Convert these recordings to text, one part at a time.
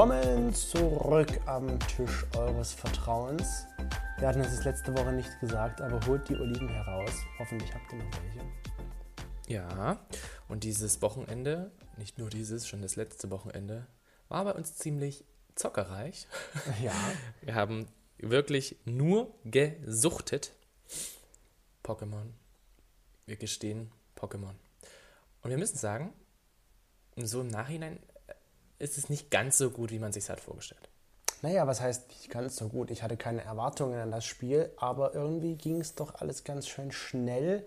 Willkommen zurück am Tisch eures Vertrauens. Wir hatten es letzte Woche nicht gesagt, aber holt die Oliven heraus. Hoffentlich habt ihr noch welche. Ja, und dieses Wochenende, nicht nur dieses, schon das letzte Wochenende, war bei uns ziemlich zockerreich. Ja. Wir haben wirklich nur gesuchtet. Pokémon. Wir gestehen Pokémon. Und wir müssen sagen, so im Nachhinein ist es nicht ganz so gut, wie man sich hat vorgestellt. Naja, was heißt nicht ganz so gut? Ich hatte keine Erwartungen an das Spiel, aber irgendwie ging es doch alles ganz schön schnell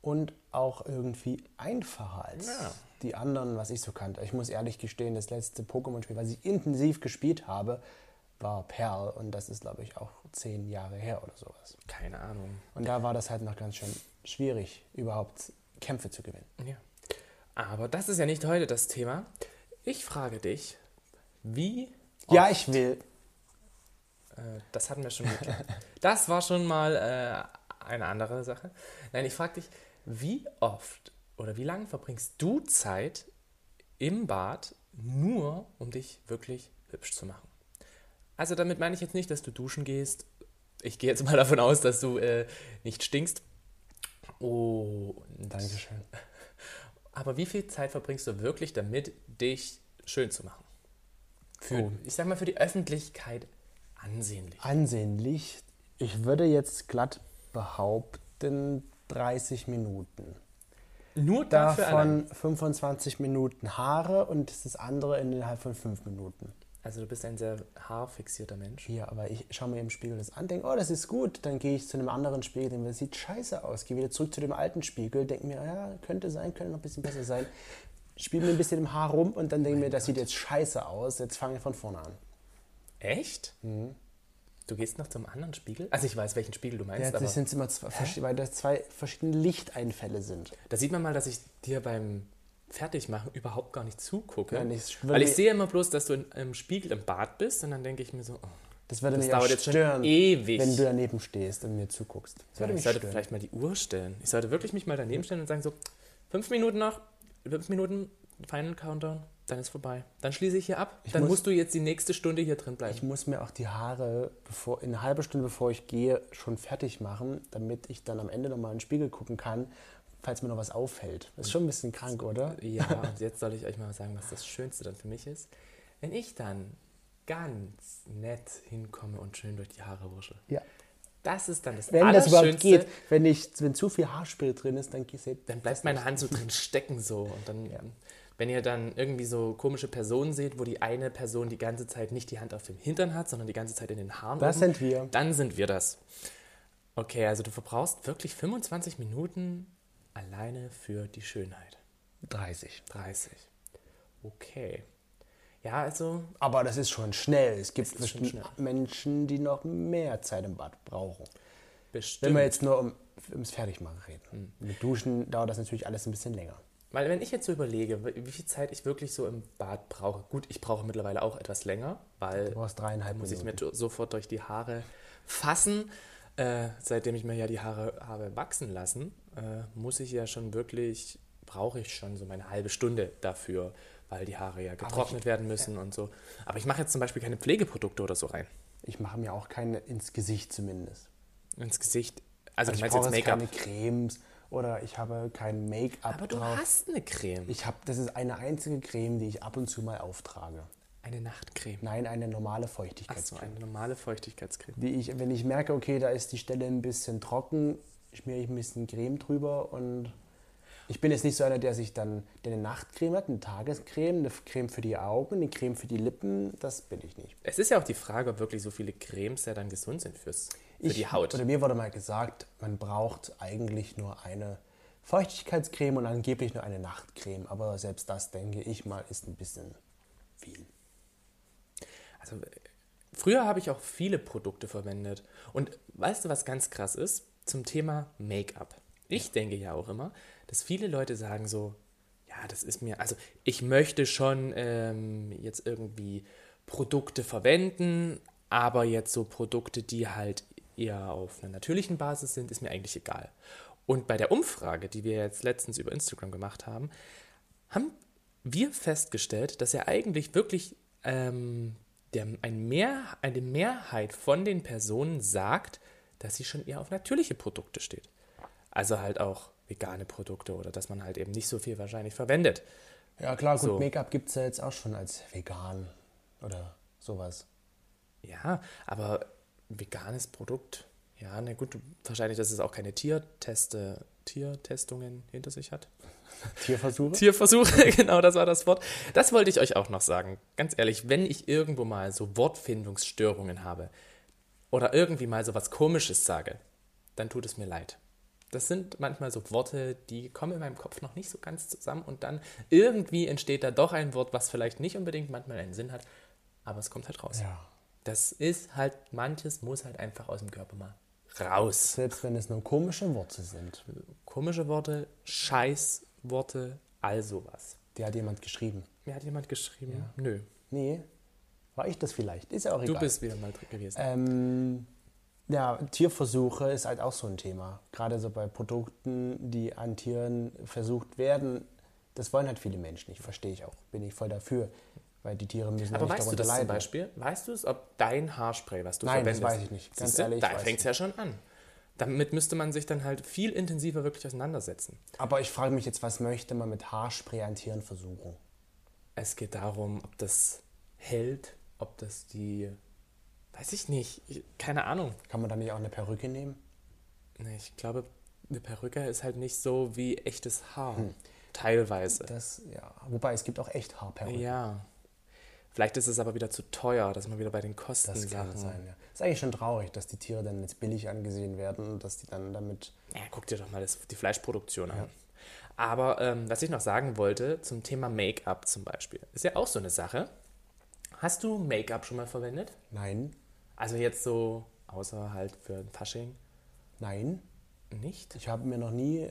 und auch irgendwie einfacher als Ja. die anderen, was ich so kannte. Ich muss ehrlich gestehen, das letzte Pokémon-Spiel, was ich intensiv gespielt habe, war Perl und das ist, glaube ich, auch zehn Jahre her oder sowas. Keine Ahnung. Und da war das halt noch ganz schön schwierig, überhaupt Kämpfe zu gewinnen. Ja. Aber das ist ja nicht heute das Thema. Ich frage dich, wie. Ja, ich will. Äh, das hatten wir schon. Das war schon mal äh, eine andere Sache. Nein, ich frage dich, wie oft oder wie lange verbringst du Zeit im Bad nur, um dich wirklich hübsch zu machen? Also damit meine ich jetzt nicht, dass du duschen gehst. Ich gehe jetzt mal davon aus, dass du äh, nicht stinkst. Oh, Dankeschön. Aber wie viel Zeit verbringst du wirklich damit, dich schön zu machen? Für, Oh. ich sag mal, für die Öffentlichkeit ansehnlich. Ansehnlich. Ich würde jetzt glatt behaupten, 30 Minuten. Nur dafür allein. Davon 25 Minuten Haare und das andere innerhalb von 5 Minuten. Also du bist ein sehr haarfixierter Mensch. Hier, aber ich schaue mir im Spiegel das an, denke, oh, das ist gut. Dann gehe ich zu einem anderen Spiegel, denke, das sieht scheiße aus. Gehe wieder zurück zu dem alten Spiegel, denke mir, ja, könnte sein, könnte noch ein bisschen besser sein. Spiele mir ein bisschen im Haar rum und dann denke mir, das sieht jetzt scheiße aus. Jetzt fange ich von vorne an. Echt? Mhm. Du gehst noch zum anderen Spiegel? Also ich weiß, welchen Spiegel du meinst, Ja, das sind immer zwei, weil das zwei verschiedene Lichteinfälle sind. da sieht man mal, dass ich dir beim Fertigmachen überhaupt gar nicht zugucke. Nein, ich weil ich sehe immer bloß, dass du in, im Spiegel im Bad bist und dann denke ich mir so, oh, Das würde Das mich dauert jetzt schon stören, ewig. wenn du daneben stehst und mir zuguckst. Das würde ich mich sollte stören. vielleicht mal die Uhr stellen. Ich sollte wirklich mich mal daneben stellen und sagen so, fünf Minuten noch, fünf Minuten Final Countdown, dann ist vorbei. Dann schließe ich hier ab. Ich dann muss- musst du jetzt die nächste Stunde hier drin bleiben. Ich muss mir auch die Haare bevor, in einer halben Stunde, bevor ich gehe, schon fertig machen, damit ich dann am Ende nochmal in den Spiegel gucken kann, falls mir noch was auffällt. Das ist schon ein bisschen krank, oder? Ja, und jetzt soll ich euch mal sagen, was das Schönste dann für mich ist. Wenn ich dann ganz nett hinkomme und schön durch die Haare wusche. Ja. Das ist dann das Wenn das überhaupt geht, wenn, ich, wenn zu viel Haarspray drin ist, dann geht Dann bleibt meine Hand so drin stecken so. Und dann, Ja. wenn ihr dann irgendwie so komische Personen seht, wo die eine Person die ganze Zeit nicht die Hand auf dem Hintern hat, sondern die ganze Zeit in den Haaren. Das oben, sind wir. Dann sind wir das. Okay, also du verbrauchst wirklich 25 Minuten alleine für die Schönheit. 30. 30. Okay. Ja, also Aber das ist schon schnell. Es gibt bestimmt Menschen, die noch mehr Zeit im Bad brauchen. bestimmt. Wenn wir jetzt nur um, ums Fertigmachen reden. Mit Duschen dauert das natürlich alles ein bisschen länger. Weil wenn ich jetzt so überlege, wie viel Zeit ich wirklich so im Bad brauche, gut, ich brauche mittlerweile auch etwas länger, weil Du brauchst dreieinhalb muss ich Minuten. mir sofort durch die Haare fassen. Äh, seitdem ich mir ja die Haare habe wachsen lassen, äh, muss ich ja schon wirklich, brauche ich schon so meine halbe Stunde dafür, weil die Haare ja getrocknet werden müssen und so. Aber ich mache jetzt zum Beispiel keine Pflegeprodukte oder so rein. Ich mache mir auch keine ins Gesicht zumindest. Ins Gesicht. Also, Also du ich meinst jetzt Make-up. keine Cremes oder ich habe kein Make-up Aber du drauf. hast eine Creme. Ich habe, das ist eine einzige Creme, die ich ab und zu mal auftrage. Eine Nachtcreme. Nein, eine normale Ach so, Feuchtigkeitscreme. eine normale Feuchtigkeitscreme. Die ich, wenn ich merke, okay, da ist die Stelle ein bisschen trocken, schmiere ich ein bisschen Creme drüber und ich bin jetzt nicht so einer, der sich dann der eine Nachtcreme hat, eine Tagescreme, eine Creme für die Augen, eine Creme für die Lippen, das bin ich nicht. Es ist ja auch die Frage, ob wirklich so viele Cremes ja dann gesund sind fürs, für ich, die Haut. Oder mir wurde mal gesagt, man braucht eigentlich nur eine Feuchtigkeitscreme und angeblich nur eine Nachtcreme. Aber selbst das, denke ich mal, ist ein bisschen viel. Also früher habe ich auch viele Produkte verwendet. Und weißt du, was ganz krass ist? Zum Thema Make-up. Ich denke ja auch immer, dass viele Leute sagen so, ja, das ist mir, also ich möchte schon ähm, jetzt irgendwie Produkte verwenden, aber jetzt so Produkte, die halt eher auf einer natürlichen Basis sind, ist mir eigentlich egal. Und bei der Umfrage, die wir jetzt letztens über Instagram gemacht haben, haben wir festgestellt, dass ja eigentlich wirklich ähm, der, ein Mehr, eine Mehrheit von den Personen sagt, dass sie schon eher auf natürliche Produkte steht. Also halt auch vegane Produkte oder dass man halt eben nicht so viel wahrscheinlich verwendet. Ja, klar, gut, So. Make-up gibt es ja jetzt auch schon als vegan oder sowas. Ja, aber veganes Produkt, ja, na gut, wahrscheinlich, dass es auch keine Tierteste, Tiertestungen hinter sich hat. Tierversuche? Tierversuche, genau, das war das Wort. Das wollte ich euch auch noch sagen. Ganz ehrlich, wenn ich irgendwo mal so Wortfindungsstörungen habe oder irgendwie mal so was Komisches sage, dann tut es mir leid. Das sind manchmal so Worte, die kommen in meinem Kopf noch nicht so ganz zusammen und dann irgendwie entsteht da doch ein Wort, was vielleicht nicht unbedingt manchmal einen Sinn hat, aber es kommt halt raus. ja. Das ist halt, manches muss halt einfach aus dem Körper mal raus. Selbst wenn es nur komische Worte sind. Komische Worte, Scheißworte, all sowas. Die hat jemand geschrieben. Mir hat jemand geschrieben, nö, Nee, war ich das vielleicht? Ist ja auch du egal. bist wieder mal drin gewesen. Ähm, ja, Tierversuche ist halt auch so ein Thema. Gerade so bei Produkten, die an Tieren versucht werden. Das wollen halt viele Menschen nicht, verstehe ich auch. Bin ich voll dafür. Weil die Tiere müssen Aber ja nicht weißt du darunter das zum leiden. Beispiel? Weißt du es, ob dein Haarspray, was du Nein, das verwendest? weiß ich nicht. Ganz du, ehrlich, da fängt es ja schon an. Damit müsste man sich dann halt viel intensiver wirklich auseinandersetzen. Aber ich frage mich jetzt, was möchte man mit Haarspray an Tieren versuchen? Es geht darum, ob das hält, ob das die, weiß ich nicht, ich, keine Ahnung. Kann man da nicht auch eine Perücke nehmen? Nee, ich glaube, eine Perücke ist halt nicht so wie echtes Haar. Hm. Teilweise. Das, ja. Wobei, es gibt auch echt Haarperücken. Ja. Vielleicht ist es aber wieder zu teuer, dass man wieder bei den Kosten Das kann Sachen. sein, ja. Ist eigentlich schon traurig, dass die Tiere dann jetzt billig angesehen werden und dass die dann damit. Ja, guck dir doch mal das, die Fleischproduktion an. Aber ähm, was ich noch sagen wollte zum Thema Make-up zum Beispiel, ist ja auch so eine Sache. Hast du Make-up schon mal verwendet? Nein, Also jetzt so, außer halt für ein Fasching, nein. nicht? Ich habe mir noch nie.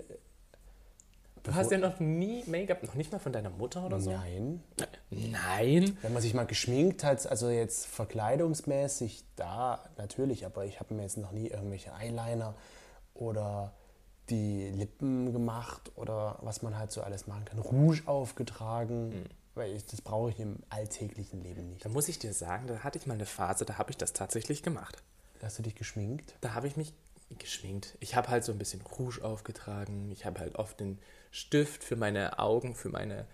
Du hast ja noch nie Make-up, noch nicht mal von deiner Mutter oder so? Nein. Nein. Wenn man sich mal geschminkt hat, also jetzt verkleidungsmäßig, da natürlich, aber ich habe mir jetzt noch nie irgendwelche Eyeliner oder die Lippen gemacht oder was man halt so alles machen kann. Rouge aufgetragen, Hm. Weil ich, das brauche ich im alltäglichen Leben nicht. Da muss ich dir sagen, da hatte ich mal eine Phase, da habe ich das tatsächlich gemacht. Hast du dich geschminkt? Da habe ich mich geschminkt. Ich habe halt so ein bisschen Rouge aufgetragen. Ich habe halt oft den Stift für meine Augen, für meine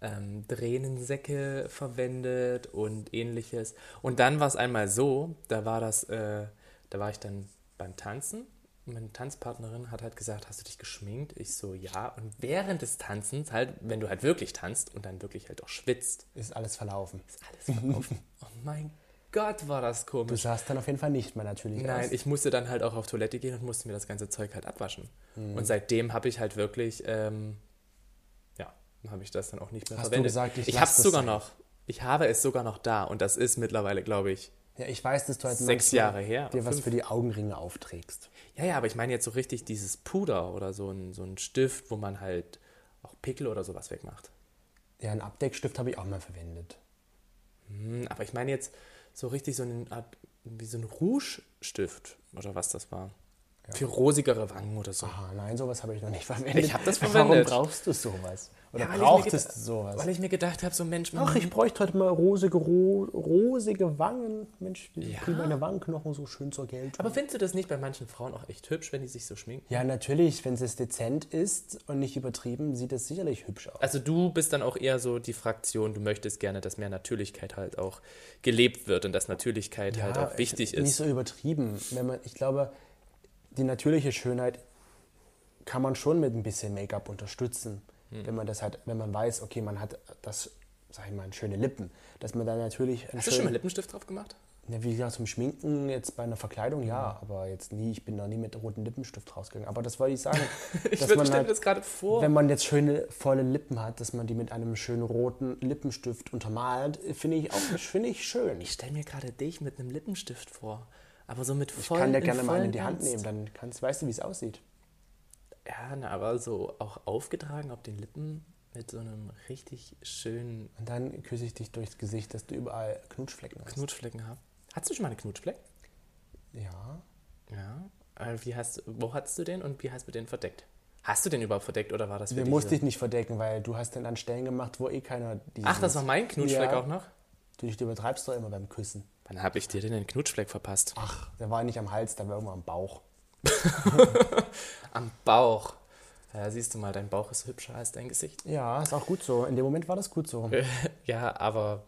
ähm, Tränensäcke verwendet und ähnliches. Und dann war es einmal so, da war das, äh, da war ich dann beim Tanzen. Und Meine Tanzpartnerin hat halt gesagt, hast du dich geschminkt? Ich so, ja. Und während des Tanzens, halt, wenn du halt wirklich tanzt und dann wirklich halt auch schwitzt, Ist alles verlaufen. ist alles verlaufen. oh mein Gott, war das Du komisch. sahst dann auf jeden Fall nicht mehr natürlich Nein, aus. ich musste dann halt auch auf Toilette gehen und musste mir das ganze Zeug halt abwaschen. Hm. Und seitdem habe ich halt wirklich, ähm, ja, habe ich das dann auch nicht mehr Hast du verwendet. gesagt, ich ich habe es sogar sein? noch. Ich habe es sogar noch da und das ist mittlerweile, glaube ich, Ja, ich weiß, dass du halt Sechs Jahre her, dir was fünf. für die Augenringe aufträgst. ja, ja, aber ich meine jetzt so richtig dieses Puder oder so ein, so ein Stift, wo man halt auch Pickel oder sowas wegmacht. Ja, einen Abdeckstift habe ich auch mal verwendet. Hm, aber ich meine jetzt so richtig so eine Art, wie so ein Rouge-Stift oder was das war. Für rosigere Wangen oder so. Aha, nein, sowas habe ich noch nicht verwendet. Ich habe das Warum verwendet. brauchst du sowas? Oder Ja, brauchtest du sowas? Weil ich mir gedacht habe, so Mensch, Ach, ich bräuchte heute mal rosige, ro rosige Wangen. Mensch, Ja. kriegen meine Wangenknochen so schön zur Geltung. Aber findest du das nicht bei manchen Frauen auch echt hübsch, wenn die sich so schminken? ja, natürlich, wenn es dezent ist und nicht übertrieben, sieht es sicherlich hübsch aus. Also du bist dann auch eher so die Fraktion, du möchtest gerne, dass mehr Natürlichkeit halt auch gelebt wird und dass Natürlichkeit halt auch wichtig Nicht ist. so übertrieben. Wenn man, ich glaube, die natürliche Schönheit kann man schon mit ein bisschen Make-up unterstützen. Hm. Wenn man das halt, wenn man weiß, okay, man hat das, sag ich mal, schöne Lippen, dass man dann natürlich Hast du schon mal Lippenstift drauf gemacht? Ja, wie gesagt, zum Schminken jetzt bei einer Verkleidung ja, aber jetzt nie, ich bin noch nie mit rotem Lippenstift rausgegangen. Aber das wollte ich sagen, Ich dass stelle man mir halt, das gerade vor. wenn man jetzt schöne, volle Lippen hat, dass man die mit einem schönen roten Lippenstift untermalt, finde ich auch finde ich schön. Ich stelle mir gerade dich mit einem Lippenstift vor. Aber so mit Ich voll kann dir gerne mal einen in die Hand nehmen, dann kannst, weißt du, wie es aussieht. Ja, na, aber so auch aufgetragen auf den Lippen mit so einem richtig schönen Und dann küsse ich dich durchs Gesicht, dass du überall Knutschflecken hast. Knutschflecken hast. Hattest du schon mal einen Knutschfleck? Ja. Ja. Äh, Wie hast, wo hattest du den und wie hast du den verdeckt? Hast du den überhaupt verdeckt oder war das für Den dich musste ich nicht verdecken, weil du hast den an Stellen gemacht, wo eh keiner die Ach, das war mein Knutschfleck Ja. auch noch? Du dich übertreibst doch immer beim Küssen. Wann habe ich dir denn den Knutschfleck verpasst? Ach, der war nicht am Hals, der war irgendwo am Bauch. Am Bauch. Ja, siehst du mal, dein Bauch ist hübscher als dein Gesicht. Ja, ist auch gut so. In dem Moment war das gut so. Ja, aber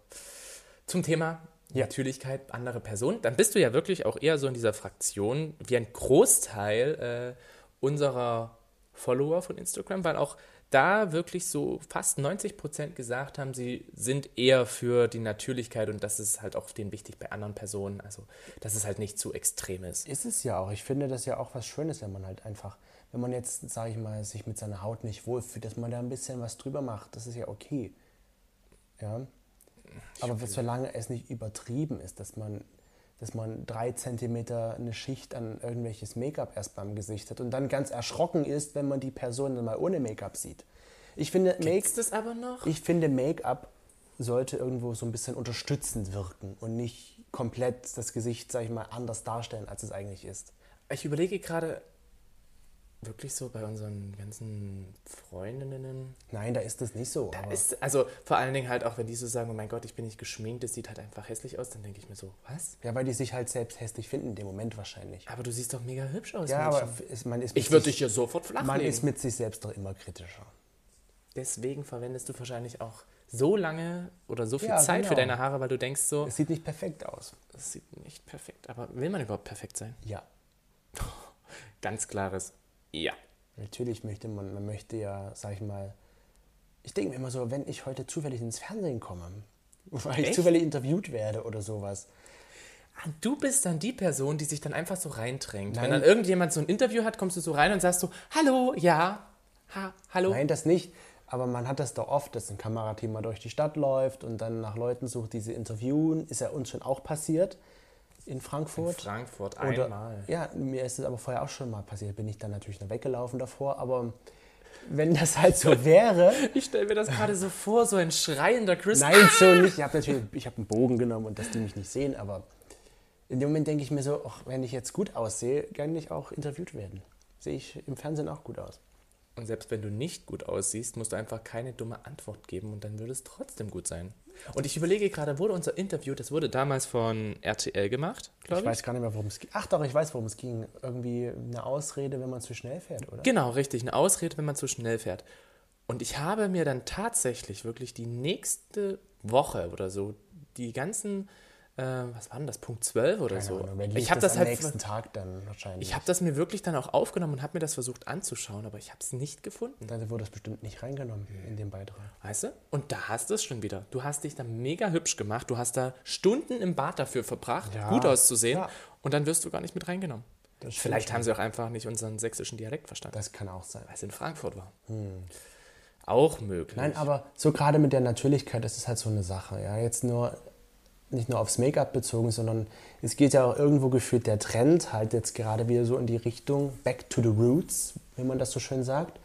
zum Thema Ja. Natürlichkeit, andere Personen, dann bist du ja wirklich auch eher so in dieser Fraktion wie ein Großteil äh, unserer Follower von Instagram, weil auch da wirklich so fast 90 Prozent gesagt haben, sie sind eher für die Natürlichkeit und das ist halt auch denen wichtig bei anderen Personen, also dass es halt nicht zu extrem ist. Ist es ja auch. Ich finde das ja auch was Schönes, wenn man halt einfach, wenn man jetzt, sage ich mal, sich mit seiner Haut nicht wohlfühlt, dass man da ein bisschen was drüber macht. Das ist ja okay. Ja. Aber solange es nicht übertrieben ist, dass man, dass man drei Zentimeter eine Schicht an irgendwelches Make-up erst beim Gesicht hat und dann ganz erschrocken ist, wenn man die Person dann mal ohne Make-up sieht. Ich finde, Ist das aber noch? ich finde, Make-up sollte irgendwo so ein bisschen unterstützend wirken und nicht komplett das Gesicht, sag ich mal, anders darstellen, als es eigentlich ist. Ich überlege gerade wirklich so bei unseren ganzen Freundinnen. Nein, da ist das nicht so. Da ist, also vor allen Dingen halt auch, wenn die so sagen, oh mein Gott, ich bin nicht geschminkt, das sieht halt einfach hässlich aus, dann denke ich mir so, was? ja, weil die sich halt selbst hässlich finden in dem Moment wahrscheinlich. Aber du siehst doch mega hübsch aus, Ja, Mädchen. aber ist, man ist mit ich würde sich- dich ja sofort flach Man legen. ist mit sich selbst doch immer kritischer. Deswegen verwendest du wahrscheinlich auch so lange oder so viel Ja, Zeit für genau. deine Haare, weil du denkst so, Es sieht nicht perfekt aus. das sieht nicht perfekt. Aber will man überhaupt perfekt sein? Ja. Ganz klares Ja. Natürlich möchte man, man möchte ja, sag ich mal, ich denke mir immer so, wenn ich heute zufällig ins Fernsehen komme, weil ich Echt? zufällig interviewt werde oder sowas, Ah, Du bist dann die Person, die sich dann einfach so reindrängt. Wenn Nein. dann irgendjemand so ein Interview hat, kommst du so rein und sagst so, hallo, ja, ha, hallo. Nein, das nicht. Aber man hat das doch oft, dass ein Kamerateam mal durch die Stadt läuft und dann nach Leuten sucht, die sie interviewen. Ist ja uns schon auch passiert in Frankfurt. Frankfurt Oder, einmal. Ja, mir ist es aber vorher auch schon mal passiert. Bin ich dann natürlich noch weggelaufen davor. Aber wenn das halt so wäre, Ich stelle mir das gerade so vor, so ein schreiender Chris. nein, so nicht. Ich habe natürlich, ich habe einen Bogen genommen und dass die mich nicht sehen. Aber in dem Moment denke ich mir so, ach, wenn ich jetzt gut aussehe, kann ich auch interviewt werden. Sehe ich im Fernsehen auch gut aus. Und selbst wenn du nicht gut aussiehst, musst du einfach keine dumme Antwort geben und dann würde es trotzdem gut sein. Und ich überlege gerade, wurde unser Interview, das wurde damals von RTL gemacht, glaube Ich ich. weiß gar nicht mehr, worum es ging. Ach doch, ich weiß, worum es ging. Irgendwie eine Ausrede, wenn man zu schnell fährt, oder? Genau, richtig, eine Ausrede, wenn man zu schnell fährt. Und ich habe mir dann tatsächlich wirklich die nächste Woche oder so die ganzen, was war denn das, Punkt 12 oder Keine so. Ahnung, ich habe das das am halt nächsten Tag dann wahrscheinlich. Ich habe das mir wirklich dann auch aufgenommen und habe mir das versucht anzuschauen, aber ich habe es nicht gefunden. Dann wurde das bestimmt nicht reingenommen in den Beitrag. Weißt du? Und da hast du es schon wieder. Du hast dich da mega hübsch gemacht. Du hast da Stunden im Bad dafür verbracht, Ja, gut auszusehen. ja. Und dann wirst du gar nicht mit reingenommen. Vielleicht haben sie auch einfach nicht unseren sächsischen Dialekt verstanden, Das kann auch sein. weil es in Frankfurt war. Auch möglich. Nein, aber so gerade mit der Natürlichkeit, das ist halt so eine Sache. Ja, jetzt nur nicht nur aufs Make-up bezogen, sondern es geht ja auch irgendwo gefühlt der Trend halt jetzt gerade wieder so in die Richtung Back to the Roots, wie man das so schön sagt,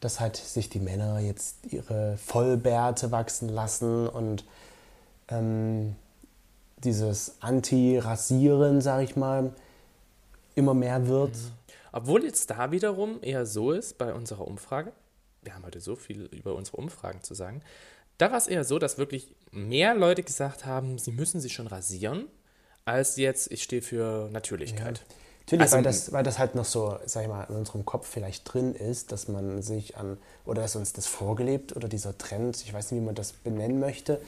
dass halt sich die Männer jetzt ihre Vollbärte wachsen lassen und ähm, dieses Anti-Rasieren, sag ich mal, immer mehr wird. Obwohl jetzt da wiederum eher so ist bei unserer Umfrage, wir haben heute so viel über unsere Umfragen zu sagen, da war es eher so, dass wirklich mehr Leute gesagt haben, sie müssen sich schon rasieren, als jetzt, ich stehe für Natürlichkeit. Natürlich, Also- weil, das, weil das halt noch so, sag ich mal, in unserem Kopf vielleicht drin ist, dass man sich an, oder dass uns das vorgelebt oder dieser Trend, ich weiß nicht, wie man das benennen möchte,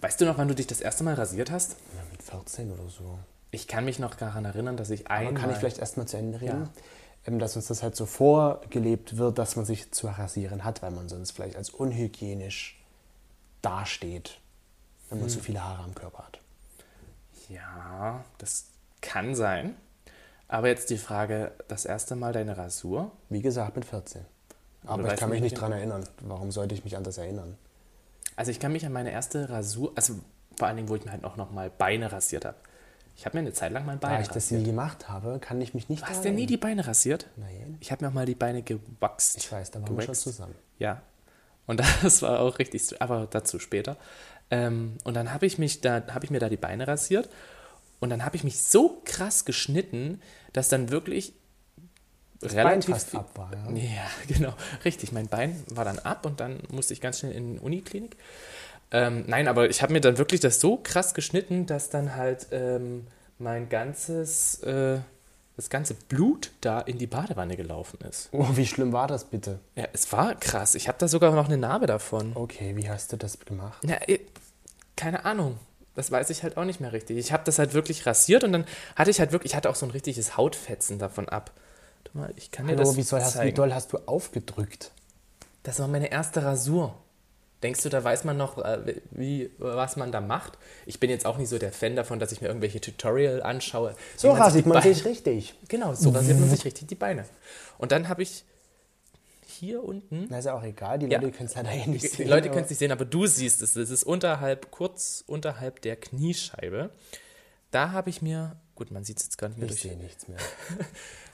Weißt du noch, wann du dich das erste Mal rasiert hast? ja, mit 14 oder so. Ich kann mich noch daran erinnern, dass ich Aber einmal... kann ich vielleicht erstmal zu Ende reden? Ähm, dass uns das halt so vorgelebt wird, dass man sich zu rasieren hat, weil man sonst vielleicht als unhygienisch dasteht, wenn man zu viele Haare am Körper hat. Ja, das kann sein. Aber jetzt die Frage, das erste Mal deine Rasur? Wie gesagt, mit 14. Aber ich kann mich nicht dran erinnern. Warum sollte ich mich an das erinnern? Also ich kann mich an meine erste Rasur, also vor allen Dingen, wo ich mir halt auch noch mal Beine rasiert habe. Ich habe mir eine Zeit lang mein Da Bein ich das nie rasiert. gemacht habe, kann ich mich nicht Du hast daran dir nie die Beine rasiert? Nein. Ich habe mir auch mal die Beine gewachst. Ich weiß, da waren wir schon zusammen. Ja. Und das war auch richtig, aber dazu später. Ähm, und dann habe ich mich da, habe ich mir da die Beine rasiert und dann habe ich mich so krass geschnitten, dass dann wirklich relativ fast viel- ab war, ja. Ja, genau, richtig. Mein Bein war dann ab und dann musste ich ganz schnell in die Uniklinik. Ähm, nein, aber ich habe mir dann wirklich das so krass geschnitten, dass dann halt ähm, mein ganzes, äh, das ganze Blut da in die Badewanne gelaufen ist. Oh, wie schlimm war das bitte? Ja, es war krass. Ich habe da sogar noch eine Narbe davon. Okay, wie hast du das gemacht? Ja, eh, keine Ahnung. Das weiß ich halt auch nicht mehr richtig. Ich habe das halt wirklich rasiert und dann hatte ich halt wirklich, ich hatte auch so ein richtiges Hautfetzen davon ab. Warte mal, ich kann dir Hallo, das wie, soll, hast, wie doll hast du aufgedrückt? Das war meine erste Rasur. Denkst du, da weiß man noch, äh, wie, was man da macht? Ich bin jetzt auch nicht so der Fan davon, dass ich mir irgendwelche Tutorial anschaue. So wie man sich rasiert die man sich richtig. Genau, so rasiert man sich richtig die Beine. Und dann habe ich hier unten. Na, ist ja auch egal, die Ja. Leute können es leider eh nicht Die sehen. Leute aber- können es nicht sehen, aber du siehst es. Es ist unterhalb, kurz unterhalb der Kniescheibe. Da habe ich mir, gut, man sieht es jetzt gar nicht mehr Ich durch. sehe nichts mehr.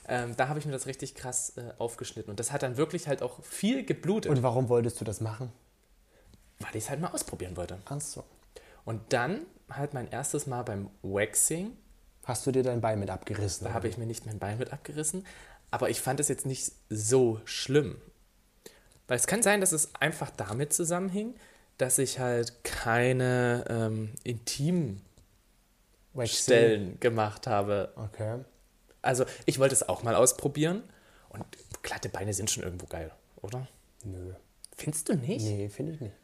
Ähm, da habe ich mir das richtig krass äh, aufgeschnitten. Und das hat dann wirklich halt auch viel geblutet, Und warum wolltest du das machen? Weil ich es halt mal ausprobieren wollte. Ach so. Und dann halt mein erstes Mal beim Waxing, Hast du dir dein Bein mit abgerissen? da habe ich mir nicht mein Bein mit abgerissen, aber ich fand es jetzt nicht so schlimm. Weil es kann sein, dass es einfach damit zusammenhing, dass ich halt keine ähm, Intimstellen Waxing. gemacht habe. Okay. Also ich wollte es auch mal ausprobieren und glatte Beine sind schon irgendwo geil, oder? Nö. Findest du nicht? Nee, finde ich nicht.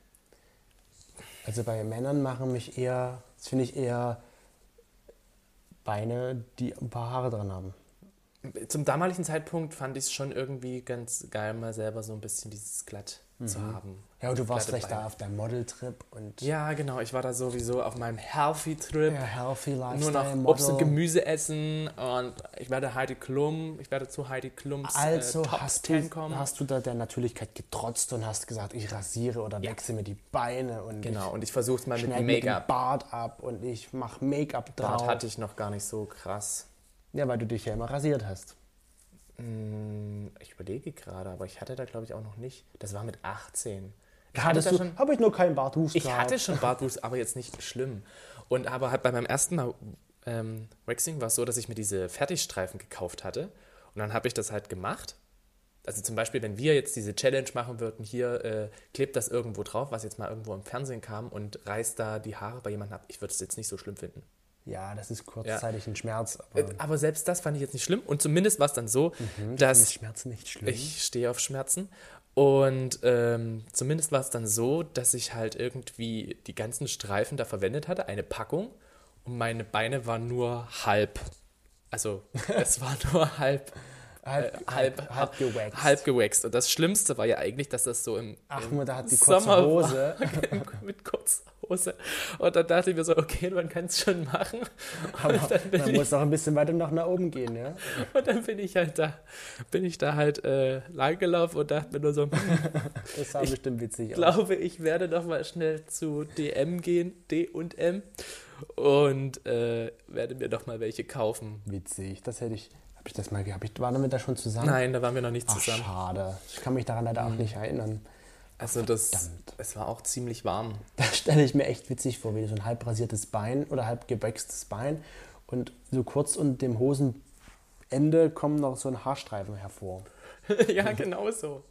Also bei Männern machen mich eher, das finde ich eher Beine, die ein paar Haare dran haben. Zum damaligen Zeitpunkt fand ich es schon irgendwie ganz geil, mal selber so ein bisschen dieses glatt zu haben. Ja, und du warst Beine. da auf deinem Modeltrip und Ja, genau. Ich war da sowieso auf meinem Healthy-Trip. ja, healthy Nur Lifestyle, noch Obst und Model. Gemüse essen und ich werde Heidi Klum, ich werde zu Heidi Klums Also äh, Top hast, 10 du, kommen. hast du da der Natürlichkeit getrotzt und hast gesagt, ich rasiere oder wechsle mir die Beine und genau, und ich versuche es mal mit Make-up. Bart ab und ich mache Make-up Bart drauf. hatte ich noch gar nicht so krass. Ja, weil du dich ja immer rasiert hast. Hm, Ich überlege gerade, aber ich hatte da glaube ich auch noch nicht. Das war mit 18. Ich Da hatte hattest da du, habe ich nur keinen Bartwuchs ich gehabt. hatte schon Bartwuchs, aber jetzt nicht schlimm. Und aber halt bei meinem ersten Mal ähm, Waxing war es so, dass ich mir diese Fertigstreifen gekauft hatte. Und dann habe ich das halt gemacht. Also zum Beispiel, wenn wir jetzt diese Challenge machen würden, hier äh, klebt das irgendwo drauf, was jetzt mal irgendwo im Fernsehen kam und reißt da die Haare bei jemandem ab. Ich würde es jetzt nicht so schlimm finden. Ja, das ist kurzzeitig ein Schmerz, Äh, aber Aber selbst das fand ich jetzt nicht schlimm. Und zumindest war es dann so, ist dass Schmerzen nicht schlimm. ich stehe auf Schmerzen. Und ähm, zumindest war es dann so, dass ich halt irgendwie die ganzen Streifen da verwendet hatte, eine Packung. Und meine Beine waren nur halb. Also es war nur halb, halb, äh, halb, halb gewaxt. halb gewaxt. Und das Schlimmste war ja eigentlich, dass das so im, Ach, im Mutter hat die kurze Sommer Hose. Mit kurzer Hose. Und dann dachte ich mir so, okay, man kann es schon machen. Aber man ich muss auch ein bisschen weiter noch nach oben gehen, ja? Und dann bin ich halt da, bin ich da halt äh, langgelaufen und dachte mir nur so, hm, Das sah bestimmt witzig aus. glaube, ich werde noch mal schnell zu DM gehen, D und M, und äh, werde mir noch mal welche kaufen. Witzig, das hätte ich. Habe ich das mal gehabt? Ich- Waren wir da schon zusammen? Nein, da waren wir noch nicht Ach, zusammen. schade. Ich kann mich daran leider auch nicht erinnern. Also das, Verdammt. es war auch ziemlich warm. Da stelle ich mir echt witzig vor, wie so ein halb rasiertes Bein oder halb gewächstes Bein und so kurz unter dem Hosenende kommen noch so ein Haarstreifen hervor. ja, genau so.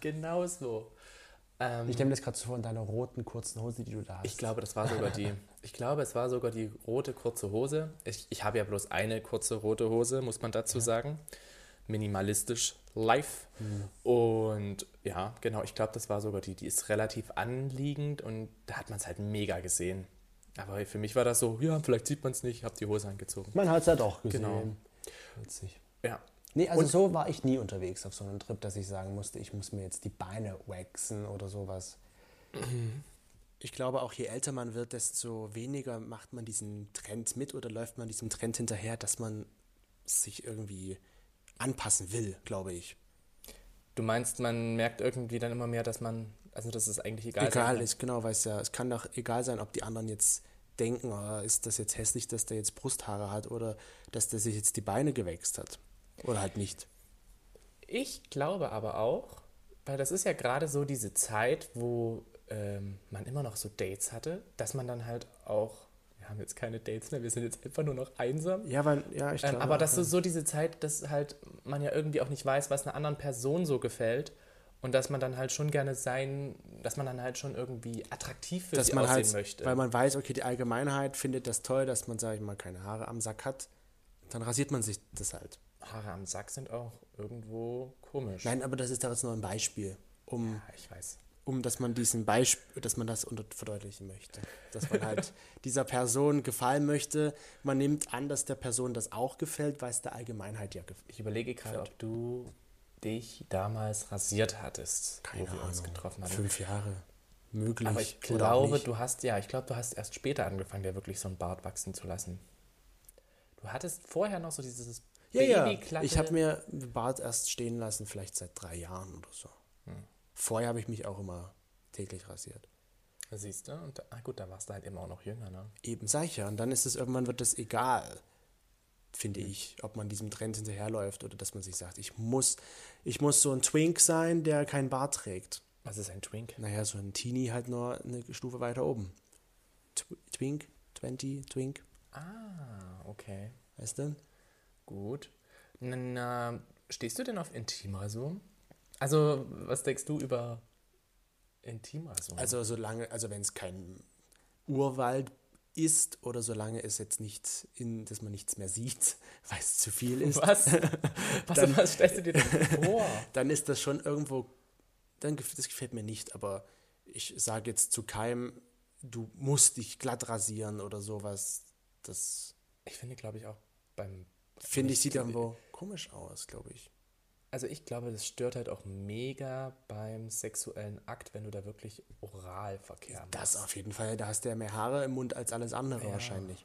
Genau so. Ähm, Ich stelle mir das gerade so vor in deiner roten kurzen Hose, die du da hast. Ich glaube, das war sogar die. Ich glaube, es war sogar die rote kurze Hose. Ich, ich habe ja bloß eine kurze rote Hose, muss man dazu sagen. Minimalistisch live. Und ja, genau, ich glaube, das war sogar die. Die ist relativ anliegend und da hat man es halt mega gesehen. Aber für mich war das so, ja, vielleicht sieht man es nicht, ich habe die Hose angezogen. Man hat es ja doch gesehen. Genau. Witzig. Ja. Nee, also Und- so war ich nie unterwegs auf so einem Trip, dass ich sagen musste, ich muss mir jetzt die Beine waxen oder sowas. Ich glaube auch, je älter man wird, desto weniger macht man diesen Trend mit oder läuft man diesem Trend hinterher, dass man sich irgendwie anpassen will, glaube ich. Du meinst, man merkt irgendwie dann immer mehr, dass man, also dass es eigentlich egal, Egal kann. ist, genau, weil es ja, es kann doch egal sein, ob die anderen jetzt denken, oh, ist das jetzt hässlich, dass der jetzt Brusthaare hat oder dass der sich jetzt die Beine gewächst hat. Oder halt nicht. Ich glaube aber auch, weil das ist ja gerade so diese Zeit, wo ähm, man immer noch so Dates hatte, dass man dann halt auch, haben jetzt keine Dates mehr, wir sind jetzt einfach nur noch einsam. Ja, weil, ja, ich Ähm, glaube. aber auch, das ja. ist so diese Zeit, dass halt man ja irgendwie auch nicht weiß, was einer anderen Person so gefällt. Und dass man dann halt schon gerne sein, dass man dann halt schon irgendwie attraktiv für dass sie man aussehen halt, möchte. weil man weiß, okay, die Allgemeinheit findet das toll, dass man, sag ich mal, keine Haare am Sack hat. Dann rasiert man sich das halt. Haare am Sack sind auch irgendwo komisch. Nein, aber das ist doch jetzt nur ein Beispiel, um, Ja, ich weiß. Um dass man diesen Beispiel, dass man das unter verdeutlichen möchte. Dass man halt dieser Person gefallen möchte. Man nimmt an, dass der Person das auch gefällt, weil es der Allgemeinheit ja gefällt. Ich überlege gerade, ob du dich damals rasiert hattest, Keine wo wir uns Ahnung. getroffen haben. Fünf Jahre. Möglich. Aber ich glaube, du hast, ja, ich glaube, du hast erst später angefangen, dir wirklich so einen Bart wachsen zu lassen. Du hattest vorher noch so dieses Ja, ja. Ich habe mir den Bart erst stehen lassen, vielleicht seit drei Jahren oder so. Hm. Vorher habe ich mich auch immer täglich rasiert. Siehst du? Und ah, gut, da warst du halt immer auch noch jünger, ne? Eben, sag ich ja. Und dann ist es irgendwann wird es egal, finde ich, ob man diesem Trend hinterherläuft oder dass man sich sagt, ich muss, ich muss so ein Twink sein, der keinen Bart trägt. Was ist ein Twink? Naja, so ein Teenie halt nur eine Stufe weiter oben. Tw Twink, 20, Twink, Ah, okay. weißt du? Gut. Na, stehst du denn auf Intimrasur? Also, was denkst du über Intimrasur? Also solange, also wenn es kein Urwald ist oder solange es jetzt nicht in, dass man nichts mehr sieht, weil es zu viel ist, was? Was, was stellst du dir denn vor? dann ist das schon irgendwo, dann das gefällt mir nicht, aber ich sage jetzt zu keinem, du musst dich glatt rasieren oder sowas. Das Ich finde, glaube ich, auch beim. finde ich sieht irgendwo komisch aus, glaube ich. Also, ich glaube, das stört halt auch mega beim sexuellen Akt, wenn du da wirklich Oralverkehr machst. Das auf jeden Fall, da hast du ja mehr Haare im Mund als alles andere Ja. wahrscheinlich.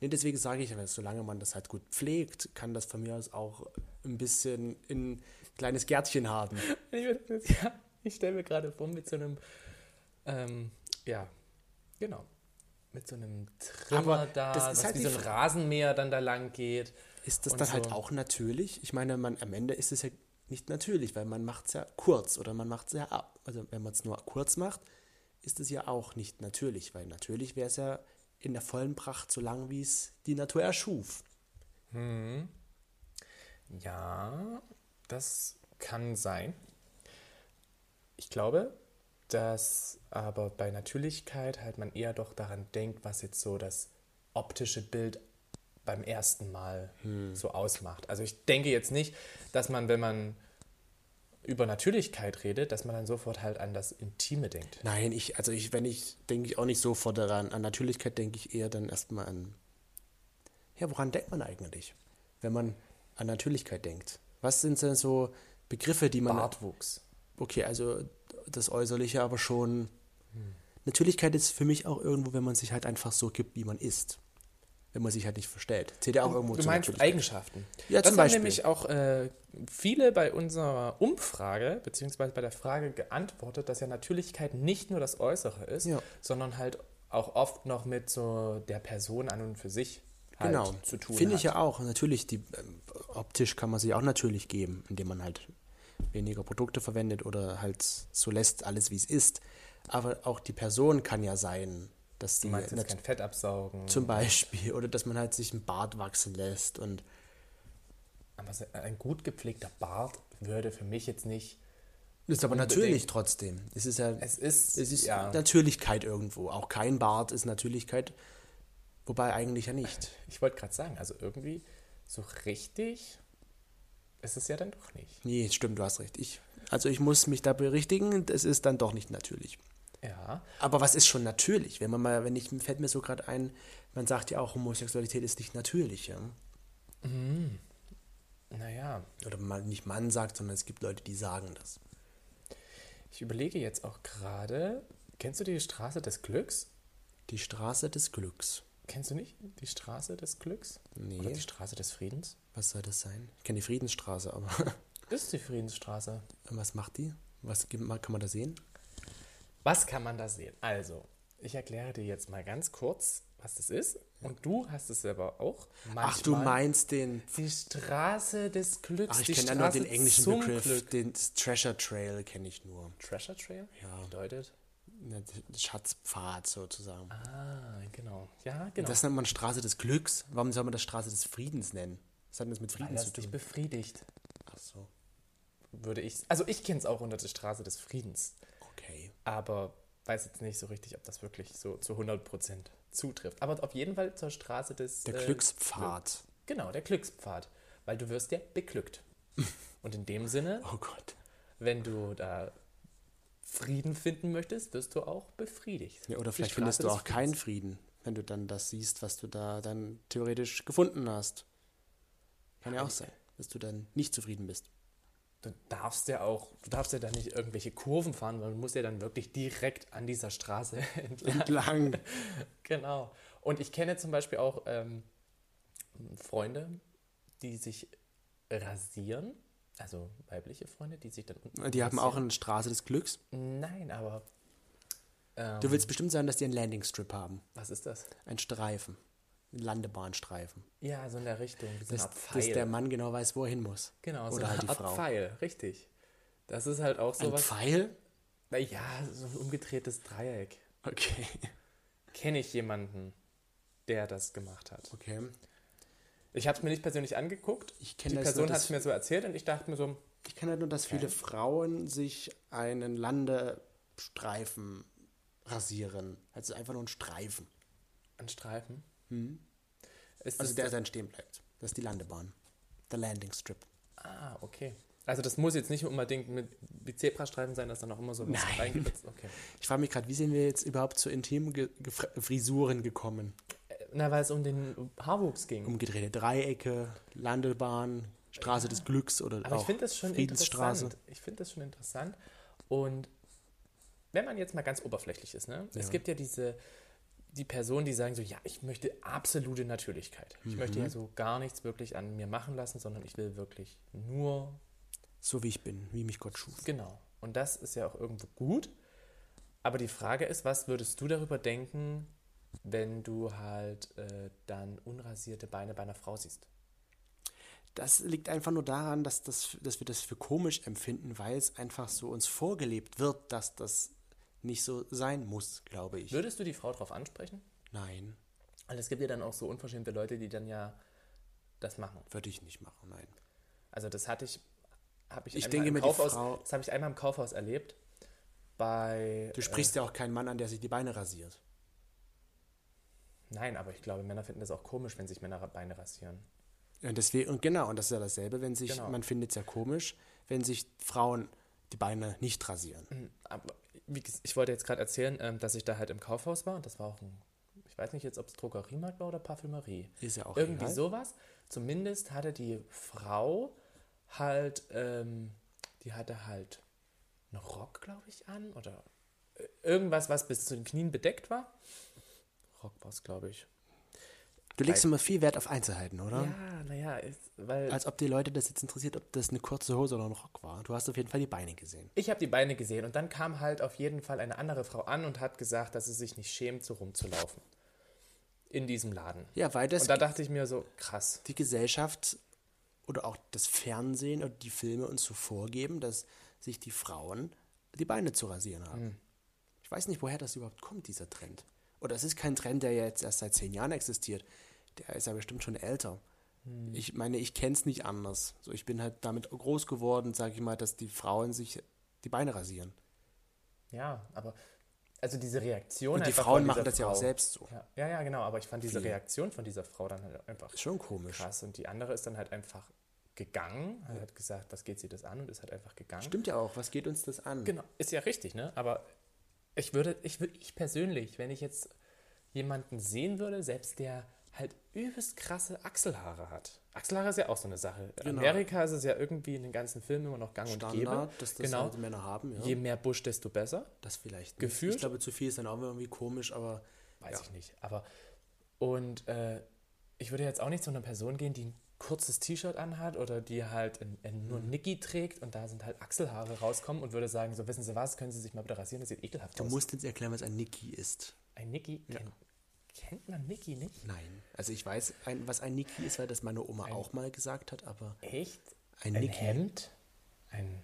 Nee, deswegen sage ich, aber solange man das halt gut pflegt, kann das von mir aus auch ein bisschen ein kleines Gärtchen haben. Ich, ja, ich stelle mir gerade vor, mit so einem, ähm, ja, genau, mit so einem Trimmer Aber da, das ist was halt wie so ein Rasenmäher dann da lang geht. Ist das dann halt so. auch natürlich? Ich meine, man, am Ende ist es ja nicht natürlich, weil man macht es ja kurz oder man macht es ja ab. Also wenn man es nur kurz macht, ist es ja auch nicht natürlich, weil natürlich wäre es ja in der vollen Pracht so lang, wie es die Natur erschuf. Ja, das kann sein. Ich glaube, dass aber bei Natürlichkeit halt man eher doch daran denkt, was jetzt so das optische Bild beim ersten Mal so ausmacht. Also ich denke jetzt nicht, dass man, wenn man über Natürlichkeit redet, dass man dann sofort halt an das Intime denkt. Nein, ich, also ich, wenn ich, denke ich auch nicht sofort daran. An Natürlichkeit denke ich eher dann erstmal an. Ja, woran denkt man eigentlich, wenn man an Natürlichkeit denkt? Was sind denn so Begriffe, die man. Bartwuchs. Okay, also das Äußerliche, aber schon. Natürlichkeit ist für mich auch irgendwo, wenn man sich halt einfach so gibt, wie man ist. Wenn man sich halt nicht verstellt. Zählt ja auch irgendwo Du zur meinst Natürlichkeit. Eigenschaften. Ja, das zum haben Beispiel. nämlich auch äh, viele bei unserer Umfrage, beziehungsweise bei der Frage geantwortet, dass ja Natürlichkeit nicht nur das Äußere ist, Ja. sondern halt auch oft noch mit so der Person an und für sich halt Genau. zu tun Finde hat. ich ja auch. Natürlich, die, ähm, optisch kann man sich auch natürlich geben, indem man halt weniger Produkte verwendet oder halt so lässt alles, wie es ist. Aber auch die Person kann ja sein, dass die Du meinst jetzt kein Fett absaugen. zum Beispiel oder dass man halt sich einen Bart wachsen lässt und aber ein gut gepflegter Bart würde für mich jetzt nicht. ist aber Unbedingt. natürlich trotzdem. Es ist ja Es ist, es ist ja, Natürlichkeit irgendwo. Auch kein Bart ist Natürlichkeit, wobei eigentlich ja nicht. ich wollte gerade sagen, also irgendwie so richtig ist es ja dann doch nicht. Nee, stimmt, du hast recht. Ich, also ich muss mich da berichtigen, es ist dann doch nicht natürlich. Ja, Aber was ist schon natürlich? Wenn man mal, wenn ich, fällt mir so gerade ein, man sagt ja auch, Homosexualität ist nicht natürlich, ja. naja, Oder man, nicht man sagt, sondern es gibt Leute, die sagen das. ich überlege jetzt auch gerade, kennst du die Straße des Glücks? Die Straße des Glücks. Kennst du nicht die Straße des Glücks? Nee. Oder die Straße des Friedens? Was soll das sein? Ich kenne die Friedensstraße, aber Das ist die Friedensstraße. was macht die? Was gibt- kann man da sehen? Was kann man da sehen? Also, ich erkläre dir jetzt mal ganz kurz, was das ist. Und du hast es selber auch. Ach, du manchmal. meinst den. Die Straße des Glücks. Ach, ich kenne ja nur den englischen Begriff. Glück. Den Treasure Trail kenne ich nur. Treasure Trail? Ja. Bedeutet? Schatzpfad sozusagen. Ah, genau. Ja, genau. Das nennt man Straße des Glücks. Warum soll man das Straße des Friedens nennen? Was hat denn das mit Weil Frieden das zu dich tun? befriedigt. Ach so. würde ich. Also ich kenne es auch unter der Straße des Friedens. Aber weiß jetzt nicht so richtig, ob das wirklich so zu 100% zutrifft. Aber auf jeden Fall zur Straße des. Der äh, Glückspfad. Genau, der Glückspfad. Weil du wirst ja beglückt. Und in dem Sinne, Oh Gott. wenn du da Frieden finden möchtest, wirst du auch befriedigt. Ja, oder vielleicht findest du auch keinen. Frieden, wenn du dann das siehst, was du da dann theoretisch gefunden hast. Kann ja auch sein, dass du dann nicht zufrieden bist. Du darfst ja auch, du darfst ja da nicht irgendwelche Kurven fahren, weil du musst ja dann wirklich direkt an dieser Straße entlang. Entlang. Genau. Und ich kenne zum Beispiel auch ähm, Freunde, die sich rasieren, also weibliche Freunde, die sich dann unten Die haben auch eine Straße des Glücks. Nein, aber ähm, Du willst bestimmt sagen, dass die einen Landingstrip haben. was ist das? Ein Streifen. Landebahnstreifen. Ja, so in der Richtung, wie so Dass, dass der Mann genau weiß, wo er hin muss. genau, so Oder halt die Frau. Pfeil, richtig. Das ist halt auch Ein sowas. Pfeil? Naja, so ein umgedrehtes Dreieck. Okay. Kenne ich jemanden, der das gemacht hat. Okay. Ich habe es mir nicht persönlich angeguckt. Ich Die Person hat es mir so erzählt und ich dachte mir so, Ich kenne halt nur, dass viele Frauen sich einen Landestreifen rasieren. Also einfach nur ein Streifen. ein Streifen. Ist Also das der dann stehen bleibt. Das ist die Landebahn. Der Landing Strip. Ah, okay. Also das muss jetzt nicht unbedingt mit wie Zebrastreifen sein, dass dann auch immer so was Nein. reingeritzt. Okay. Ich frage mich gerade, wie sind wir jetzt überhaupt zu intimen Ge Ge Frisuren gekommen? Na, weil es um den Haarwuchs ging. Umgedrehte Dreiecke, Landebahn, Straße des Glücks oder Aber auch ich finde das schon Friedensstraße. interessant. Ich finde das schon interessant. Und wenn man jetzt mal ganz oberflächlich ist, ne? Es Ja. gibt ja diese die Personen, die sagen so, ja, ich möchte absolute Natürlichkeit. Ich möchte Mhm. ja so gar nichts wirklich an mir machen lassen, sondern ich will wirklich nur So wie ich bin, wie mich Gott schuf. Genau. Und das ist ja auch irgendwo gut. Aber die Frage ist, was würdest du darüber denken, wenn du halt äh, dann unrasierte Beine bei einer Frau siehst? Das liegt einfach nur daran, dass, das, dass wir das für komisch empfinden, weil es einfach so uns vorgelebt wird, dass das nicht so sein muss, glaube ich. Würdest du die Frau darauf ansprechen? Nein, Weil es gibt ja dann auch so unverschämte Leute, die dann ja das machen. würde ich nicht machen, nein. Also das hatte ich, habe ich, Ich einmal denke im Kaufhaus, Frau- das habe ich einmal im Kaufhaus erlebt. Bei Du sprichst ja auch keinen Mann an, der sich die Beine rasiert. äh, nein, aber ich glaube, Männer finden das auch komisch, wenn sich Männer Beine rasieren. Und, deswegen, und genau, und das ist ja dasselbe, wenn sich, Genau. man findet es ja komisch, wenn sich Frauen die Beine nicht rasieren. Aber wie, ich wollte jetzt gerade erzählen, ähm, dass ich da halt im Kaufhaus war und das war auch ein, ich weiß nicht jetzt, ob es Drogeriemarkt war oder Parfümerie. Ist ja auch Irgendwie egal. sowas. Zumindest hatte die Frau halt, ähm, die hatte halt einen Rock, glaube ich, an oder äh, irgendwas, was bis zu den Knien bedeckt war. Rock war es, glaube ich. Du legst immer viel Wert auf Einzelheiten, oder? Ja, naja, weil Als ob die Leute das jetzt interessiert, ob das eine kurze Hose oder ein Rock war. Du hast auf jeden Fall die Beine gesehen. ich habe die Beine gesehen und dann kam halt auf jeden Fall eine andere Frau an und hat gesagt, dass sie sich nicht schämt, so rumzulaufen. In diesem Laden. Ja, weil das Und da dachte ich mir so, krass. die Gesellschaft oder auch das Fernsehen oder die Filme uns so vorgeben, dass sich die Frauen die Beine zu rasieren haben. Hm. Ich weiß nicht, woher das überhaupt kommt, dieser Trend. Oder es ist kein Trend, der jetzt erst seit zehn Jahren existiert. Der ist ja bestimmt schon älter. Hm. Ich meine, ich kenne es nicht anders. So, ich bin halt damit groß geworden, sage ich mal, dass die Frauen sich die Beine rasieren. Ja, aber also diese Reaktion. Und die Frauen machen das ja auch Frau. selbst so. Ja, ja, ja, genau. Aber ich fand diese Viele. Reaktion von dieser Frau dann halt einfach Ist schon komisch. krass. Und die andere ist dann halt einfach gegangen, hat gesagt, was geht sie das an und ist halt einfach gegangen. Stimmt ja auch. Was geht uns das an? Genau, ist ja richtig, ne? Aber ich würde, ich würde, ich persönlich, wenn ich jetzt jemanden sehen würde, selbst der halt übelst krasse Achselhaare hat. Achselhaare ist ja auch so eine Sache. In Genau. Amerika ist es ja irgendwie in den ganzen Filmen immer noch gang und gäbe. Standard, dass das genau. halt Männer haben. Ja. Je mehr Busch, desto besser. Das vielleicht. Nicht. Gefühlt? Ich glaube, zu viel ist dann auch irgendwie komisch, aber Weiß Ja. ich nicht. Aber und äh, ich würde jetzt auch nicht zu einer Person gehen, die ein kurzes T-Shirt anhat oder die halt ein, ein, Mhm. nur ein Nicky trägt und da sind halt Achselhaare rauskommen und würde sagen, so wissen Sie was, können Sie sich mal bitte rasieren, das sieht ekelhaft du aus. musst jetzt erklären, was ein Niki ist. ein Nicky, kennt, kennt man Nicky nicht? Nein. Also ich weiß, ein, was ein Niki ist, weil das meine Oma auch mal gesagt hat, aber Echt? Ein ein Nicky. Hemd? Ein,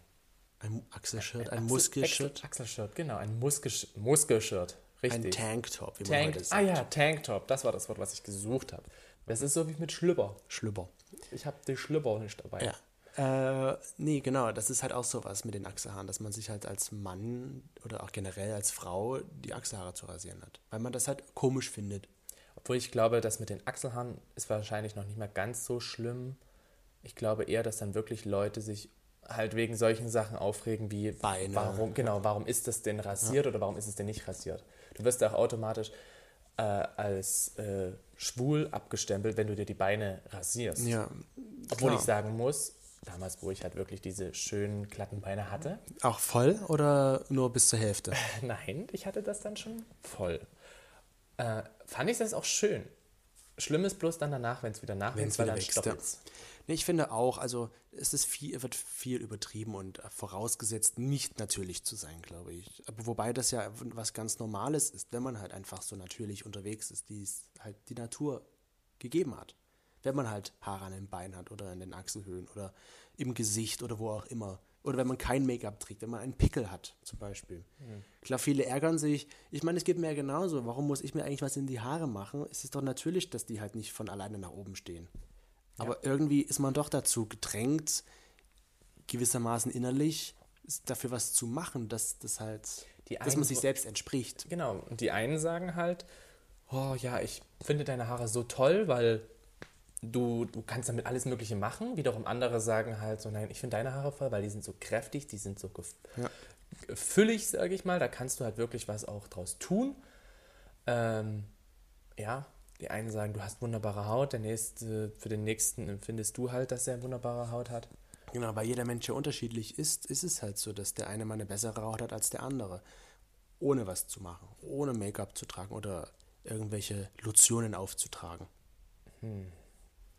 ein Achselshirt, ein Achsel- Muskelshirt, Achsel- Achselshirt, genau, ein Muskelshirt. ein Richtig. Tanktop, wie man Tank, heute ah sagt. ja, Tanktop, das war das Wort, was ich gesucht habe. Das ist so wie mit Schlüpper. Schlüpper. Ich habe den Schlüpper nicht dabei. Ja. Äh, nee, genau, das ist halt auch sowas mit den Achselhaaren, dass man sich halt als Mann oder auch generell als Frau die Achselhaare zu rasieren hat. Weil man das halt komisch findet. Obwohl ich glaube, das mit den Achselhaaren ist wahrscheinlich noch nicht mal ganz so schlimm. Ich glaube eher, dass dann wirklich Leute sich halt wegen solchen Sachen aufregen wie Beine. warum genau warum ist das denn rasiert oder warum ist es denn nicht rasiert du wirst ja auch automatisch äh, als äh, schwul abgestempelt wenn du dir die Beine rasierst Ja. obwohl klar. ich sagen muss damals wo ich halt wirklich diese schönen glatten Beine hatte Auch voll oder nur bis zur Hälfte? nein ich hatte das dann schon voll äh, fand ich das auch schön schlimm ist bloß dann danach wenn es wieder nachwächst Wenn's weil wieder dann wächst, ja. Nee, ich finde auch, also es ist viel, wird viel übertrieben und äh, vorausgesetzt, nicht natürlich zu sein, glaube ich. Aber wobei das ja was ganz Normales ist, wenn man halt einfach so natürlich unterwegs ist, die es halt die Natur gegeben hat. Wenn man halt Haare an den Beinen hat oder in den Achselhöhlen oder im Gesicht oder wo auch immer. Oder wenn man kein Make-up trägt, wenn man einen Pickel hat, zum Beispiel. Klar, viele ärgern sich. Ich meine, es geht mir ja genauso. Warum muss ich mir eigentlich was in die Haare machen? Es ist doch natürlich, dass die halt nicht von alleine nach oben stehen. Aber irgendwie ist man doch dazu gedrängt, gewissermaßen innerlich dafür was zu machen, dass das halt, Die dass man sich selbst entspricht. Genau, und die einen sagen halt, oh ja, ich finde deine Haare so toll, weil du, du kannst damit alles Mögliche machen. Wiederum andere sagen halt so, nein, ich finde deine Haare voll, weil die sind so kräftig, die sind so Ja. füllig, sage ich mal. Da kannst du halt wirklich was auch draus tun. Ähm, ja, die einen sagen, du hast wunderbare Haut, der nächste, für den nächsten empfindest du halt, dass er wunderbare Haut hat. Genau, weil jeder Mensch ja unterschiedlich ist, ist es halt so, dass der eine mal eine bessere Haut hat als der andere. Ohne was zu machen, ohne Make-up zu tragen oder irgendwelche Lotionen aufzutragen.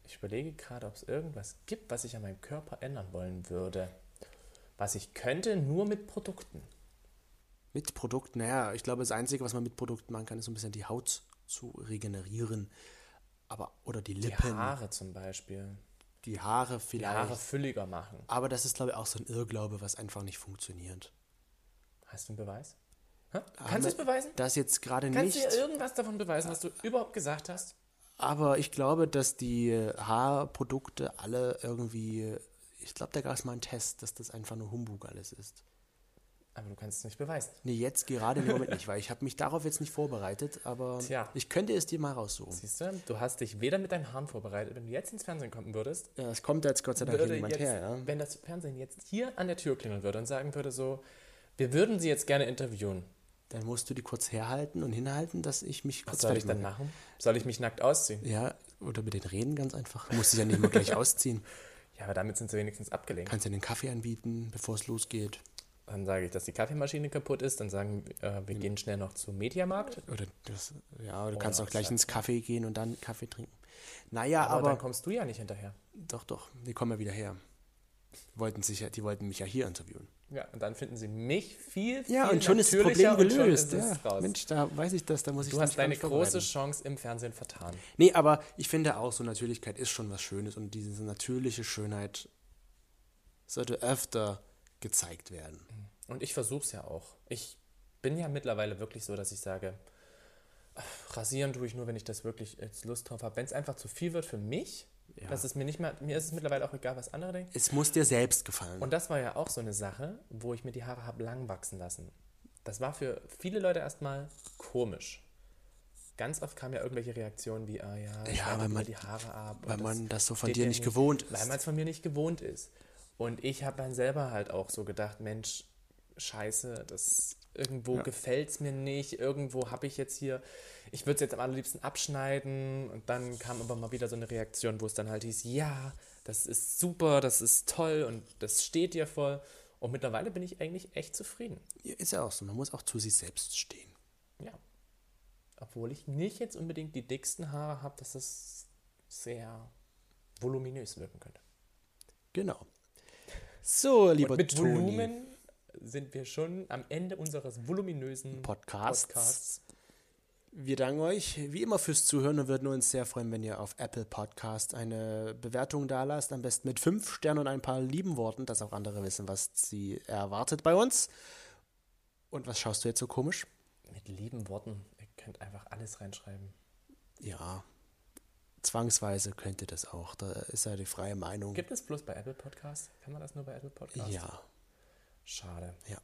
Ich überlege gerade, ob es irgendwas gibt, was ich an meinem Körper ändern wollen würde. Was ich könnte, nur mit Produkten. Mit Produkten, naja, ich glaube, das Einzige, was man mit Produkten machen kann, ist so ein bisschen die Haut zu regenerieren. Aber, oder die Die Lippen, Haare zum Beispiel. die Haare Die vielleicht. Haare fülliger machen. Aber das ist, glaube ich, auch so ein Irrglaube, was einfach nicht funktioniert. Hast du einen Beweis? Hä? Haben Kannst du es beweisen? Das jetzt gerade Kannst nicht. du dir irgendwas davon beweisen, was du überhaupt gesagt hast? Aber ich glaube, dass die Haarprodukte alle irgendwie. Ich glaube, da gab es mal einen Test, dass das einfach nur Humbug alles ist. Aber du kannst es nicht beweisen. Nee, jetzt gerade im Moment nicht, weil ich habe mich darauf jetzt nicht vorbereitet, aber Tja. ich könnte es dir mal raussuchen. Siehst du, du hast dich weder mit deinen Haaren vorbereitet. Wenn du jetzt ins Fernsehen kommen würdest, Ja, es kommt jetzt Gott sei Dank niemand her, ja. wenn das Fernsehen jetzt hier an der Tür klingeln würde und sagen würde so, wir würden sie jetzt gerne interviewen. Dann musst du die kurz herhalten und hinhalten, dass ich mich Was kurz soll ich dann mache. machen? Soll ich mich nackt ausziehen? Ja, oder mit denen reden ganz einfach. Du musst dich ja nicht mal gleich ausziehen. Ja, aber damit sind sie wenigstens abgelenkt. Kannst ja den Kaffee anbieten, bevor es losgeht. Dann sage ich, dass die Kaffeemaschine kaputt ist. Dann sagen äh, wir gehen schnell noch zum Mediamarkt. Oder das, ja, du Oh, kannst auch gleich ins Kaffee gehen und dann Kaffee trinken. Naja, Aber, aber, dann kommst du ja nicht hinterher. doch, doch, die kommen ja wieder her. Die wollten, sich die wollten mich ja hier interviewen. Ja, und dann finden sie mich viel, viel Ja, und schon ist das Problem gelöst. Ja. Mensch, da weiß ich das, da muss ich du hast deine große. Chance im Fernsehen vertan. Nee, aber ich finde auch, so Natürlichkeit ist schon was Schönes und diese natürliche Schönheit sollte öfter gezeigt werden. Und ich versuche es ja auch. Ich bin ja mittlerweile wirklich so, dass ich sage, rasieren tue ich nur, wenn ich das wirklich jetzt Lust drauf habe. Wenn es einfach zu viel wird für mich, Ja. das ist mir nicht mehr, mir ist es mittlerweile auch egal, was andere denken. Es muss dir selbst gefallen. Und das war ja auch so eine Sache, wo ich mir die Haare habe lang wachsen lassen. Das war für viele Leute erstmal komisch. Ganz oft kamen ja irgendwelche Reaktionen wie, ah ja, ich Ja, weil man- die Haare ab. weil man das so von dir nicht gewohnt ist. Weil man es von mir nicht gewohnt ist. Und ich habe dann selber halt auch so gedacht, Mensch, scheiße, das irgendwo Ja. gefällt es mir nicht, irgendwo habe ich jetzt hier, ich würde es jetzt am allerliebsten abschneiden. Und dann kam aber mal wieder so eine Reaktion, wo es dann halt hieß, ja, das ist super, das ist toll und das steht dir voll. Und mittlerweile bin ich eigentlich echt zufrieden. Ja, Ist ja auch so, man muss auch zu sich selbst stehen. Ja. Obwohl ich nicht jetzt unbedingt die dicksten Haare habe, dass es sehr voluminös wirken könnte. Genau. So, lieber Und mit Toni. Volumen sind wir schon am Ende unseres voluminösen Podcasts. Podcasts. Wir danken euch wie immer fürs Zuhören und würden uns sehr freuen, wenn ihr auf Apple Podcast eine Bewertung da lasst. Am besten mit fünf Sternen und ein paar lieben Worten, dass auch andere wissen, was sie erwartet bei uns. Und was schaust du jetzt so komisch? Mit lieben Worten. Ihr könnt einfach alles reinschreiben. Ja, zwangsweise könnte das auch. Da ist ja die freie Meinung. Gibt es bloß bei Apple Podcasts? Kann man das nur bei Apple Podcasts? Ja, Schade. ja.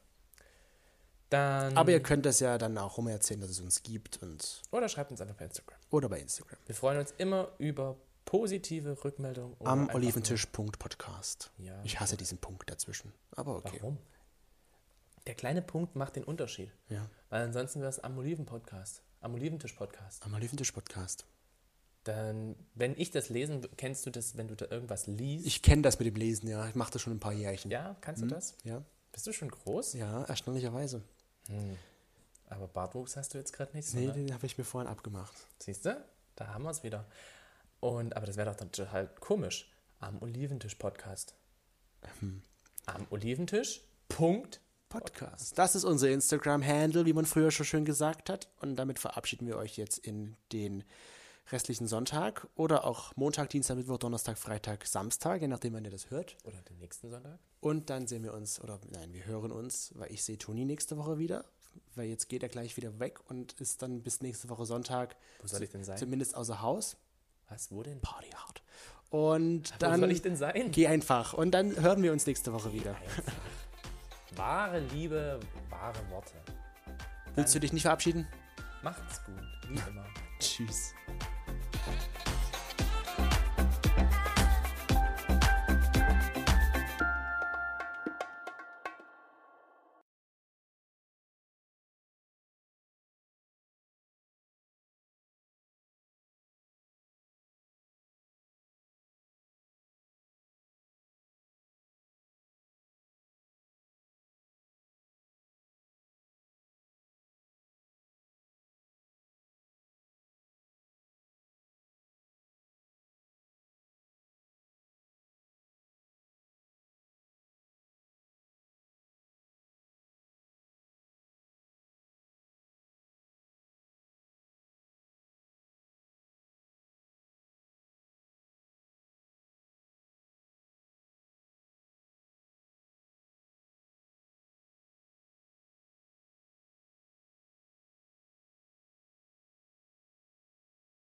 Dann. Aber ihr könnt das ja dann auch rum erzählen, dass es uns gibt und oder schreibt uns einfach bei Instagram. oder bei Instagram. Wir freuen uns immer über positive Rückmeldungen. Am Oliventisch.podcast. Ja. Ich hasse diesen Punkt dazwischen. Aber okay. Warum? Der kleine Punkt macht den Unterschied. Ja. Weil ansonsten wäre es am Oliven-Podcast. Am Oliventisch-Podcast. Am Oliventisch-Podcast. Dann, wenn ich das lesen, kennst du das, wenn du da irgendwas liest? Ich kenne das mit dem Lesen, ja. Ich mache das schon ein paar Jährchen. ja, kannst du das? Ja, Bist du schon groß? ja erstaunlicherweise. Aber Bartwuchs hast du jetzt gerade nicht Nee, ne? den habe ich mir vorhin abgemacht. Siehst du? Da haben wir es wieder. Und, aber das wäre doch dann total komisch. Am Oliventisch-Podcast. Hm. Am Oliventisch. Punkt. Podcast. Das ist unser Instagram-Handle, wie man früher schon schön gesagt hat. Und damit verabschieden wir euch jetzt in den restlichen Sonntag oder auch Montag, Dienstag, Mittwoch, Donnerstag, Freitag, Samstag, je nachdem, wann ihr das hört. Oder den nächsten Sonntag. Und dann sehen wir uns, oder nein, wir hören uns, weil ich sehe Toni nächste Woche wieder, weil jetzt geht er gleich wieder weg und ist dann bis nächste Woche Sonntag Wo soll ich denn sein? zumindest außer Haus. Was? Wo denn? Party hard. Und Wo dann soll ich denn sein? geh einfach und dann hören wir uns nächste Woche wieder. Wahre Liebe, wahre Worte. Willst du dich nicht verabschieden? Macht's gut. Wie immer. Tschüss. Thank you.